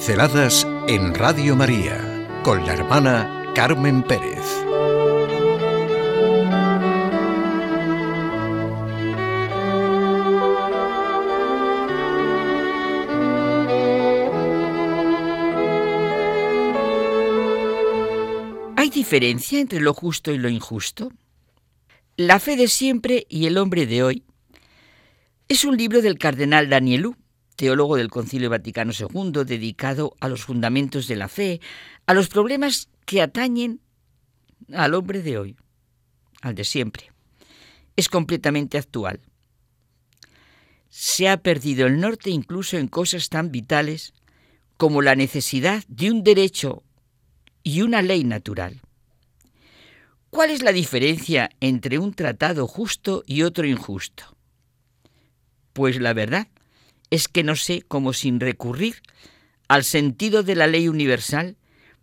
Pinceladas en Radio María con la hermana Carmen Pérez. ¿Hay diferencia entre lo justo y lo injusto? La fe de siempre y el hombre de hoy es un libro del cardenal Danielú, teólogo del Concilio Vaticano II, dedicado a los fundamentos de la fe, a los problemas que atañen al hombre de hoy, al de siempre. Es completamente actual. Se ha perdido el norte incluso en cosas tan vitales como la necesidad de un derecho y una ley natural. ¿Cuál es la diferencia entre un tratado justo y otro injusto? Pues la verdad es que no sé cómo sin recurrir al sentido de la ley universal,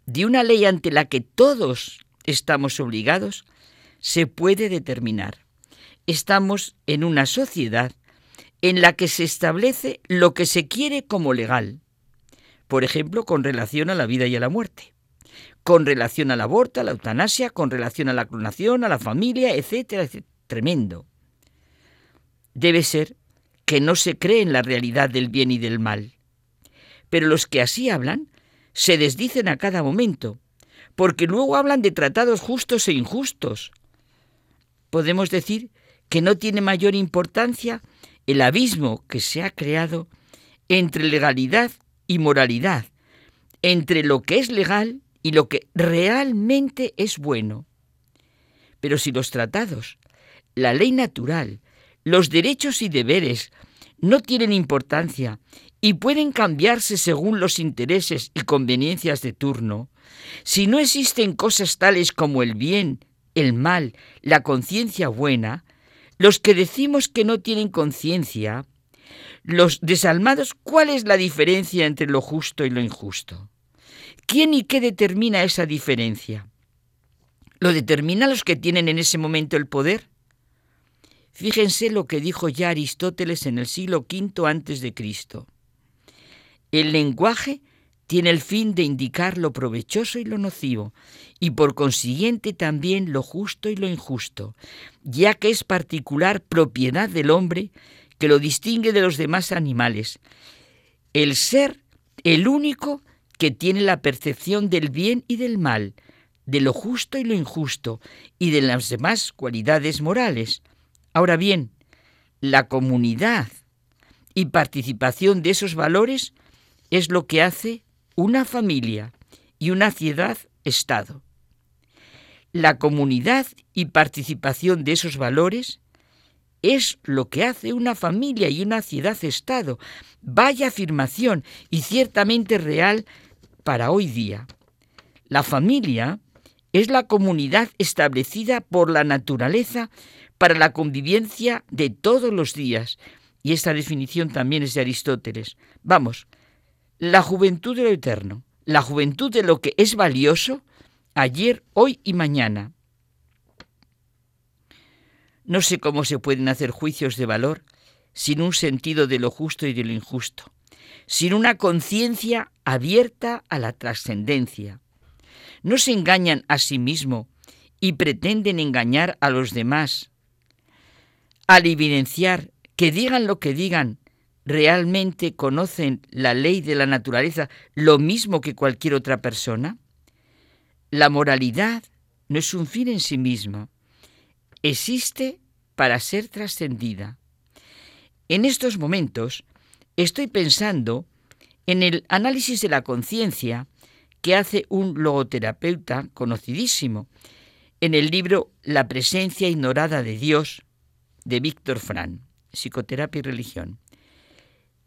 de una ley ante la que todos estamos obligados, se puede determinar. Estamos en una sociedad en la que se establece lo que se quiere como legal, por ejemplo, con relación a la vida y a la muerte, con relación al aborto, a la eutanasia, con relación a la clonación, a la familia, etcétera, etcétera. Tremendo. Debe ser que no se cree en la realidad del bien y del mal. Pero los que así hablan se desdicen a cada momento, porque luego hablan de tratados justos e injustos. Podemos decir que no tiene mayor importancia el abismo que se ha creado entre legalidad y moralidad, entre lo que es legal y lo que realmente es bueno. Pero si los tratados, la ley natural, los derechos y deberes no tienen importancia y pueden cambiarse según los intereses y conveniencias de turno, si no existen cosas tales como el bien, el mal, la conciencia buena, los que decimos que no tienen conciencia, los desalmados, ¿cuál es la diferencia entre lo justo y lo injusto? ¿Quién y qué determina esa diferencia? ¿Lo determinan los que tienen en ese momento el poder? Fíjense lo que dijo ya Aristóteles en el siglo V antes de Cristo. El lenguaje tiene el fin de indicar lo provechoso y lo nocivo, y por consiguiente también lo justo y lo injusto, ya que es particular propiedad del hombre que lo distingue de los demás animales. El ser, el único que tiene la percepción del bien y del mal, de lo justo y lo injusto, y de las demás cualidades morales. Ahora bien, la comunidad y participación de esos valores es lo que hace una familia y una ciudad-estado. La comunidad y participación de esos valores es lo que hace una familia y una ciudad-estado. Vaya afirmación y ciertamente real para hoy día. La familia es la comunidad establecida por la naturaleza para la convivencia de todos los días. Y esta definición también es de Aristóteles. Vamos, la juventud de lo eterno, la juventud de lo que es valioso ayer, hoy y mañana. No sé cómo se pueden hacer juicios de valor sin un sentido de lo justo y de lo injusto, sin una conciencia abierta a la trascendencia. No se engañan a sí mismo y pretenden engañar a los demás al evidenciar que digan lo que digan, realmente conocen la ley de la naturaleza lo mismo que cualquier otra persona? La moralidad no es un fin en sí misma, existe para ser trascendida. En estos momentos estoy pensando en el análisis de la conciencia que hace un logoterapeuta conocidísimo en el libro La presencia ignorada de Dios, de Víctor Fran, Psicoterapia y Religión.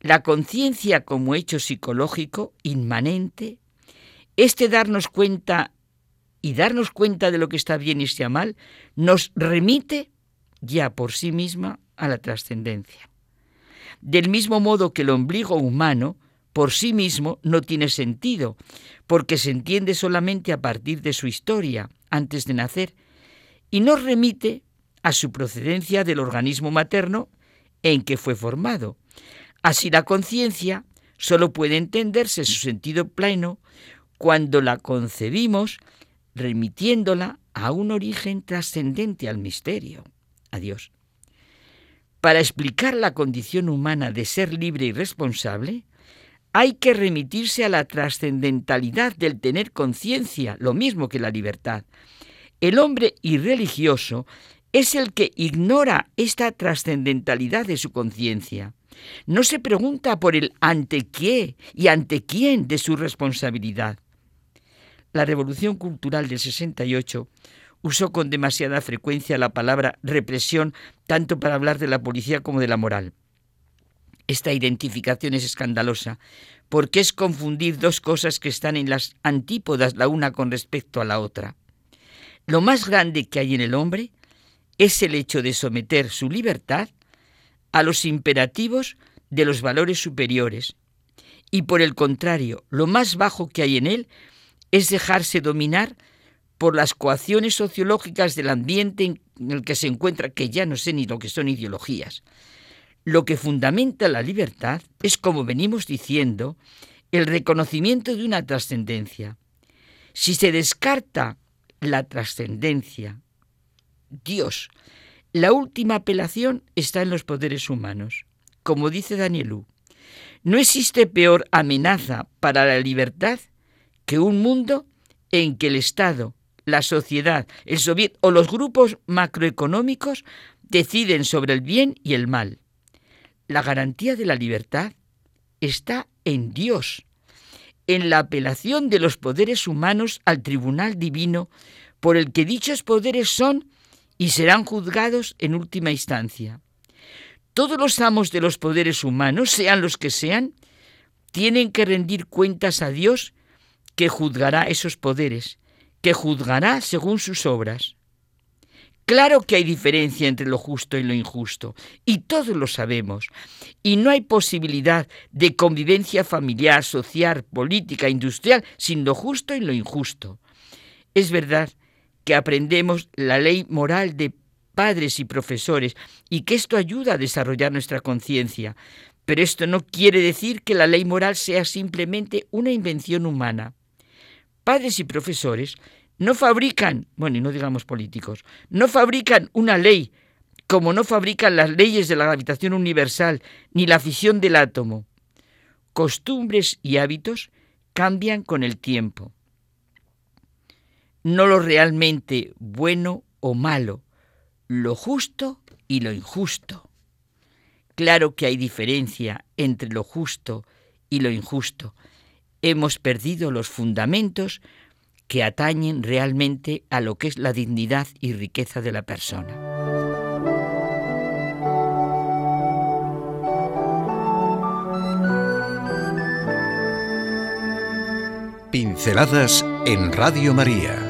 La conciencia como hecho psicológico inmanente, este darnos cuenta y darnos cuenta de lo que está bien y está mal, nos remite ya por sí misma a la trascendencia. Del mismo modo que el ombligo humano por sí mismo no tiene sentido, porque se entiende solamente a partir de su historia, antes de nacer, y nos remite a su procedencia del organismo materno en que fue formado. Así la conciencia solo puede entenderse su sentido pleno cuando la concebimos remitiéndola a un origen trascendente al misterio, a Dios. Para explicar la condición humana de ser libre y responsable, hay que remitirse a la trascendentalidad del tener conciencia, lo mismo que la libertad. El hombre irreligioso es el que ignora esta trascendentalidad de su conciencia. No se pregunta por el ante qué y ante quién de su responsabilidad. La revolución cultural del 68 usó con demasiada frecuencia la palabra represión tanto para hablar de la policía como de la moral. Esta identificación es escandalosa porque es confundir dos cosas que están en las antípodas la una con respecto a la otra. Lo más grande que hay en el hombre es el hecho de someter su libertad a los imperativos de los valores superiores y por el contrario, lo más bajo que hay en él es dejarse dominar por las coacciones sociológicas del ambiente en el que se encuentra, que ya no sé ni lo que son ideologías. Lo que fundamenta la libertad es, como venimos diciendo, el reconocimiento de una trascendencia. Si se descarta la trascendencia, Dios, la última apelación está en los poderes humanos. Como dice Danielú, no existe peor amenaza para la libertad que un mundo en que el Estado, la sociedad, el soviet o los grupos macroeconómicos deciden sobre el bien y el mal. La garantía de la libertad está en Dios, en la apelación de los poderes humanos al tribunal divino por el que dichos poderes son y serán juzgados en última instancia. Todos los amos de los poderes humanos, sean los que sean, tienen que rendir cuentas a Dios que juzgará esos poderes que juzgará según sus obras. Claro que hay diferencia entre lo justo y lo injusto, y todos lo sabemos, y no hay posibilidad de convivencia familiar, social, política, industrial, sin lo justo y lo injusto. Es verdad que aprendemos la ley moral de padres y profesores, y que esto ayuda a desarrollar nuestra conciencia, pero esto no quiere decir que la ley moral sea simplemente una invención humana padres y profesores no fabrican, bueno, y no digamos políticos, no fabrican una ley como no fabrican las leyes de la gravitación universal ni la fisión del átomo. Costumbres y hábitos cambian con el tiempo. No lo realmente bueno o malo, lo justo y lo injusto. Claro que hay diferencia entre lo justo y lo injusto, hemos perdido los fundamentos que atañen realmente a lo que es la dignidad y riqueza de la persona. Pinceladas en Radio María